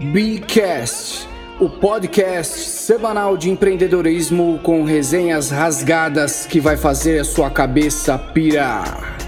Bcast, o podcast semanal de empreendedorismo com resenhas rasgadas que vai fazer a sua cabeça pirar.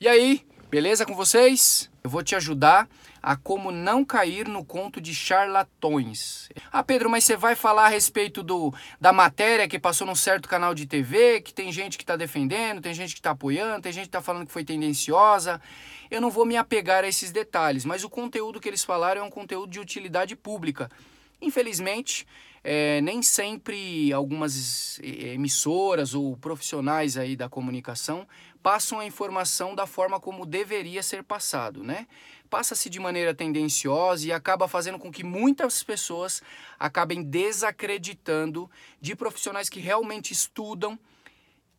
E aí, beleza com vocês? Eu vou te ajudar a como não cair no conto de charlatões. Ah, Pedro, mas você vai falar a respeito do, da matéria que passou num certo canal de TV, que tem gente que está defendendo, tem gente que está apoiando, tem gente que está falando que foi tendenciosa. Eu não vou me apegar a esses detalhes, mas o conteúdo que eles falaram é um conteúdo de utilidade pública. Infelizmente, é, nem sempre algumas emissoras ou profissionais aí da comunicação passam a informação da forma como deveria ser passado, né? Passa-se de maneira tendenciosa e acaba fazendo com que muitas pessoas acabem desacreditando de profissionais que realmente estudam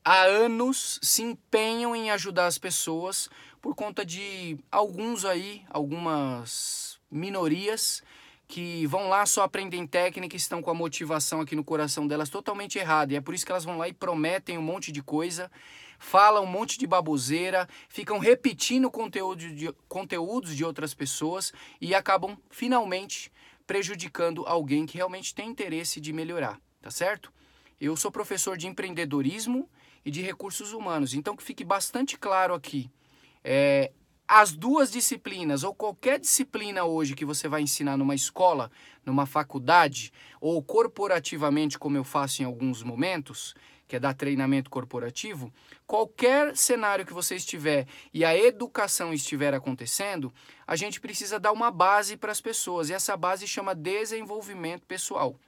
há anos, se empenham em ajudar as pessoas por conta de alguns aí, algumas minorias que vão lá só aprendem técnica e estão com a motivação aqui no coração delas totalmente errada. E é por isso que elas vão lá e prometem um monte de coisa, falam um monte de baboseira, ficam repetindo conteúdo de, conteúdos de outras pessoas e acabam finalmente prejudicando alguém que realmente tem interesse de melhorar, tá certo? Eu sou professor de empreendedorismo e de recursos humanos, então que fique bastante claro aqui. É, as duas disciplinas ou qualquer disciplina hoje que você vai ensinar numa escola, numa faculdade ou corporativamente, como eu faço em alguns momentos, que é dar treinamento corporativo, qualquer cenário que você estiver e a educação estiver acontecendo, a gente precisa dar uma base para as pessoas e essa base chama desenvolvimento pessoal.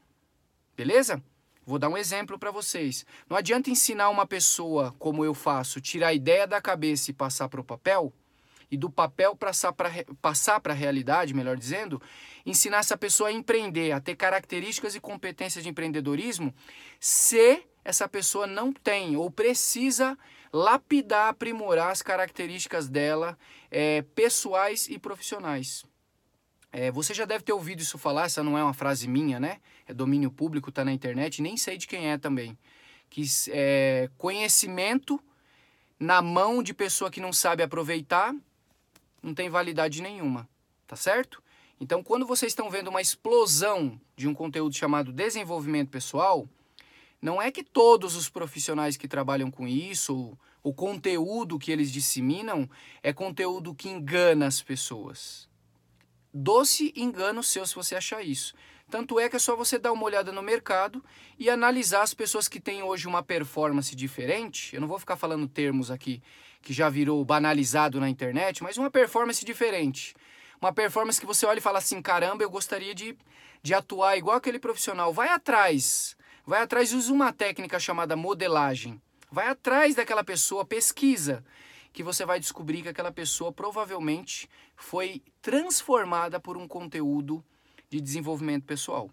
Beleza? Vou dar um exemplo para vocês. Não adianta ensinar uma pessoa, como eu faço, tirar a ideia da cabeça e passar para o papel e do papel passar para a realidade, melhor dizendo, ensinar essa pessoa a empreender, a ter características e competências de empreendedorismo, se essa pessoa não tem ou precisa lapidar, aprimorar as características dela, é, pessoais e profissionais. É, você já deve ter ouvido isso falar, essa não é uma frase minha, né? É domínio público, está na internet, nem sei de quem é também. Que é, conhecimento na mão de pessoa que não sabe aproveitar não tem validade nenhuma, tá certo? Então, quando vocês estão vendo uma explosão de um conteúdo chamado desenvolvimento pessoal, não é que todos os profissionais que trabalham com isso, o conteúdo que eles disseminam, é conteúdo que engana as pessoas. Doce engano seu se você achar isso. Tanto é que é só você dar uma olhada no mercado e analisar as pessoas que têm hoje uma performance diferente. Eu não vou ficar falando termos aqui que já virou banalizado na internet, mas uma performance diferente. Uma performance que você olha e fala assim: caramba, eu gostaria de, de atuar igual aquele profissional. Vai atrás, vai atrás, usa uma técnica chamada modelagem. Vai atrás daquela pessoa, pesquisa, que você vai descobrir que aquela pessoa provavelmente foi transformada por um conteúdo de desenvolvimento pessoal.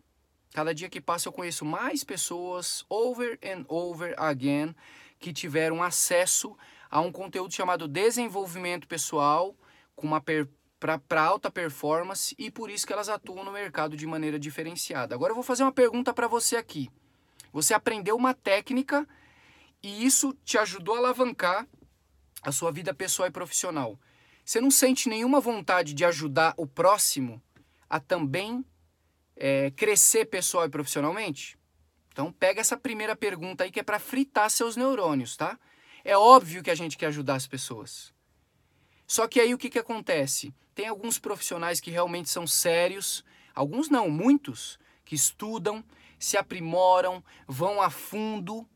Cada dia que passa eu conheço mais pessoas, over and over again, que tiveram acesso a um conteúdo chamado desenvolvimento pessoal, com uma para alta performance e por isso que elas atuam no mercado de maneira diferenciada. Agora eu vou fazer uma pergunta para você aqui. Você aprendeu uma técnica e isso te ajudou a alavancar a sua vida pessoal e profissional. Você não sente nenhuma vontade de ajudar o próximo a também é, crescer pessoal e profissionalmente? Então pega essa primeira pergunta aí que é para fritar seus neurônios, tá? É óbvio que a gente quer ajudar as pessoas. Só que aí o que, que acontece? Tem alguns profissionais que realmente são sérios, alguns não, muitos, que estudam, se aprimoram, vão a fundo,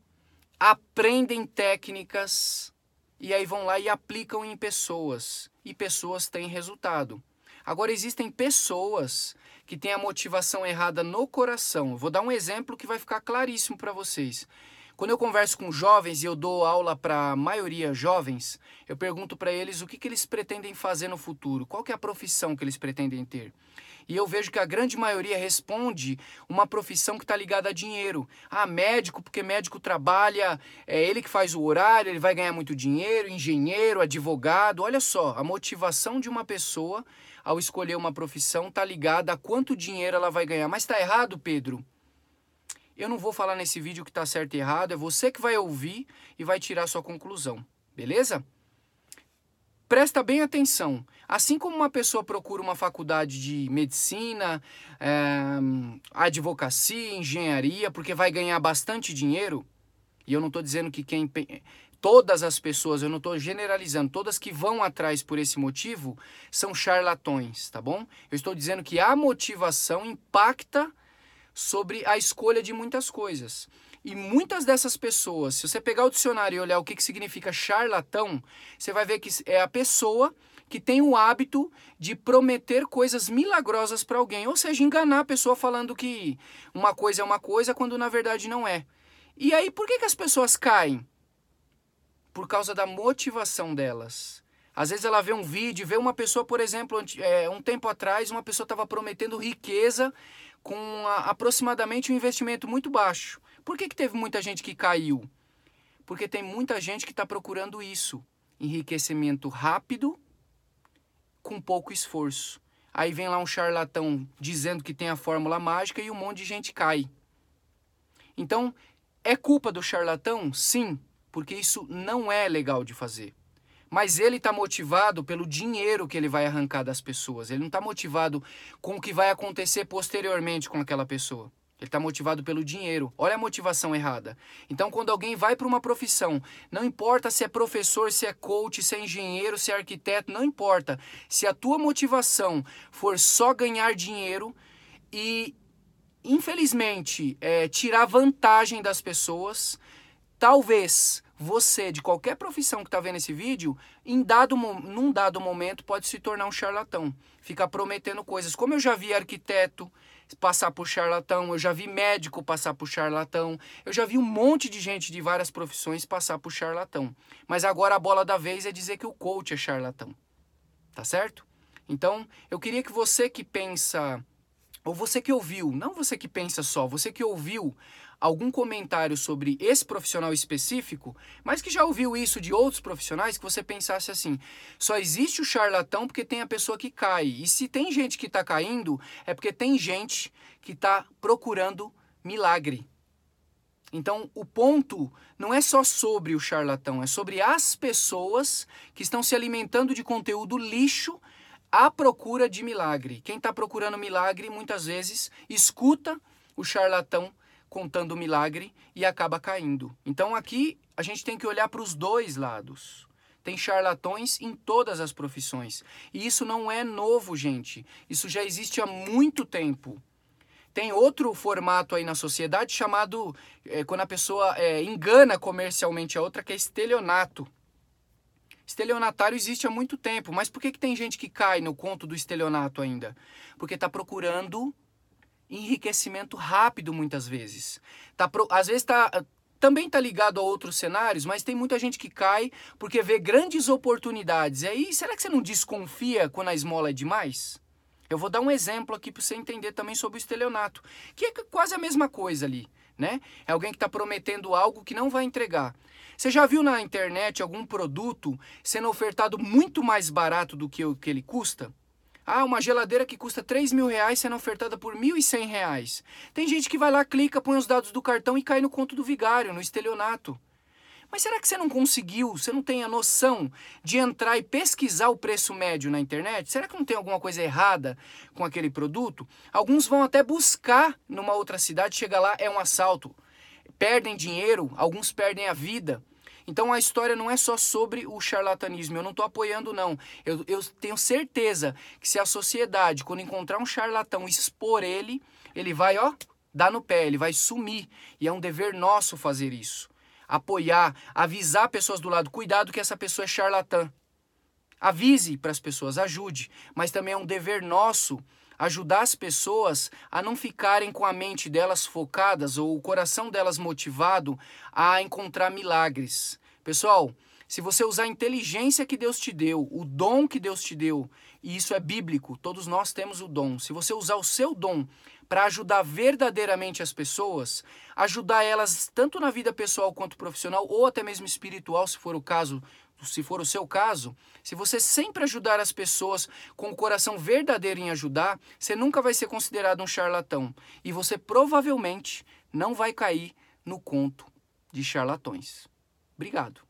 aprendem técnicas e aí vão lá e aplicam em pessoas. E pessoas têm resultado. Agora, existem pessoas que têm a motivação errada no coração. Vou dar um exemplo que vai ficar claríssimo para vocês. Quando eu converso com jovens e eu dou aula para a maioria jovens, eu pergunto para eles o que, que eles pretendem fazer no futuro, qual é a profissão que eles pretendem ter. E eu vejo que a grande maioria responde uma profissão que está ligada a dinheiro. Ah, médico, porque médico trabalha, é ele que faz o horário, ele vai ganhar muito dinheiro, engenheiro, advogado. Olha só, a motivação de uma pessoa ao escolher uma profissão está ligada a quanto dinheiro ela vai ganhar. Mas está errado, Pedro? Eu não vou falar nesse vídeo que está certo e errado, é você que vai ouvir e vai tirar sua conclusão. Beleza? Presta bem atenção. Assim como uma pessoa procura uma faculdade de medicina, é, advocacia, engenharia, porque vai ganhar bastante dinheiro, e eu não estou dizendo que quem. Todas as pessoas, eu não estou generalizando, todas que vão atrás por esse motivo são charlatões, tá bom? Eu estou dizendo que a motivação impacta sobre a escolha de muitas coisas. E muitas dessas pessoas, se você pegar o dicionário e olhar o que, que significa charlatão, você vai ver que é a pessoa que tem o hábito de prometer coisas milagrosas para alguém, ou seja, enganar a pessoa falando que uma coisa é uma coisa quando na verdade não é. E aí, por que, que as pessoas caem? Por causa da motivação delas. Às vezes ela vê um vídeo, vê uma pessoa, por exemplo, é, um tempo atrás, uma pessoa estava prometendo riqueza com a, aproximadamente um investimento muito baixo. Por que, que teve muita gente que caiu? Porque tem muita gente que está procurando isso: enriquecimento rápido com pouco esforço. Aí vem lá um charlatão dizendo que tem a fórmula mágica e um monte de gente cai. Então, é culpa do charlatão? Sim, porque isso não é legal de fazer. Mas ele está motivado pelo dinheiro que ele vai arrancar das pessoas. Ele não está motivado com o que vai acontecer posteriormente com aquela pessoa. Ele está motivado pelo dinheiro. Olha a motivação errada. Então, quando alguém vai para uma profissão, não importa se é professor, se é coach, se é engenheiro, se é arquiteto, não importa. Se a tua motivação for só ganhar dinheiro e, infelizmente, é, tirar vantagem das pessoas, talvez você, de qualquer profissão que está vendo esse vídeo, em dado, num dado momento pode se tornar um charlatão. Ficar prometendo coisas. Como eu já vi arquiteto passar por charlatão, eu já vi médico passar por charlatão, eu já vi um monte de gente de várias profissões passar por charlatão. Mas agora a bola da vez é dizer que o coach é charlatão. Tá certo? Então, eu queria que você que pensa, ou você que ouviu, não você que pensa só, você que ouviu algum comentário sobre esse profissional específico, mas que já ouviu isso de outros profissionais, que você pensasse assim: só existe o charlatão porque tem a pessoa que cai. E se tem gente que está caindo, é porque tem gente que está procurando milagre. Então, o ponto não é só sobre o charlatão, é sobre as pessoas que estão se alimentando de conteúdo lixo à procura de milagre. Quem está procurando milagre, muitas vezes, escuta o charlatão contando o milagre e acaba caindo. Então aqui a gente tem que olhar para os dois lados. Tem charlatões em todas as profissões. E isso não é novo, gente. Isso já existe há muito tempo. Tem outro formato aí na sociedade chamado é, quando a pessoa é, engana comercialmente a outra, que é estelionato. Estelionatário existe há muito tempo, mas por que, que tem gente que cai no conto do estelionato ainda? Porque está procurando enriquecimento rápido muitas vezes. Tá pro, às vezes tá, também está ligado a outros cenários, mas tem muita gente que cai porque vê grandes oportunidades. E aí, será que você não desconfia quando a esmola é demais? Eu vou dar um exemplo aqui para você entender também sobre o estelionato, que é quase a mesma coisa ali, né? É alguém que está prometendo algo que não vai entregar. Você já viu na internet algum produto sendo ofertado muito mais barato do que o que ele custa? Ah, uma geladeira que custa 3 mil reais sendo ofertada por 1.100 reais. Tem gente que vai lá, clica, põe os dados do cartão e cai no conto do vigário, no estelionato. Mas será que você não conseguiu, você não tem a noção de entrar e pesquisar o preço médio na internet? Será que não tem alguma coisa errada com aquele produto? Alguns vão até buscar numa outra cidade, chega lá, é um assalto. Perdem dinheiro, alguns perdem a vida. Então a história não é só sobre o charlatanismo. Eu não estou apoiando, não. Eu, eu tenho certeza que se a sociedade, quando encontrar um charlatão, expor ele, ele vai, ó, dar no pé, ele vai sumir. E é um dever nosso fazer isso. Apoiar, avisar pessoas do lado, cuidado que essa pessoa é charlatã. Avise para as pessoas, ajude, mas também é um dever nosso ajudar as pessoas a não ficarem com a mente delas focadas ou o coração delas motivado a encontrar milagres. Pessoal, se você usar a inteligência que Deus te deu, o dom que Deus te deu, e isso é bíblico, todos nós temos o dom. Se você usar o seu dom para ajudar verdadeiramente as pessoas, ajudar elas tanto na vida pessoal quanto profissional ou até mesmo espiritual, se for o caso, se for o seu caso, se você sempre ajudar as pessoas com o coração verdadeiro em ajudar, você nunca vai ser considerado um charlatão e você provavelmente não vai cair no conto de charlatões. Obrigado.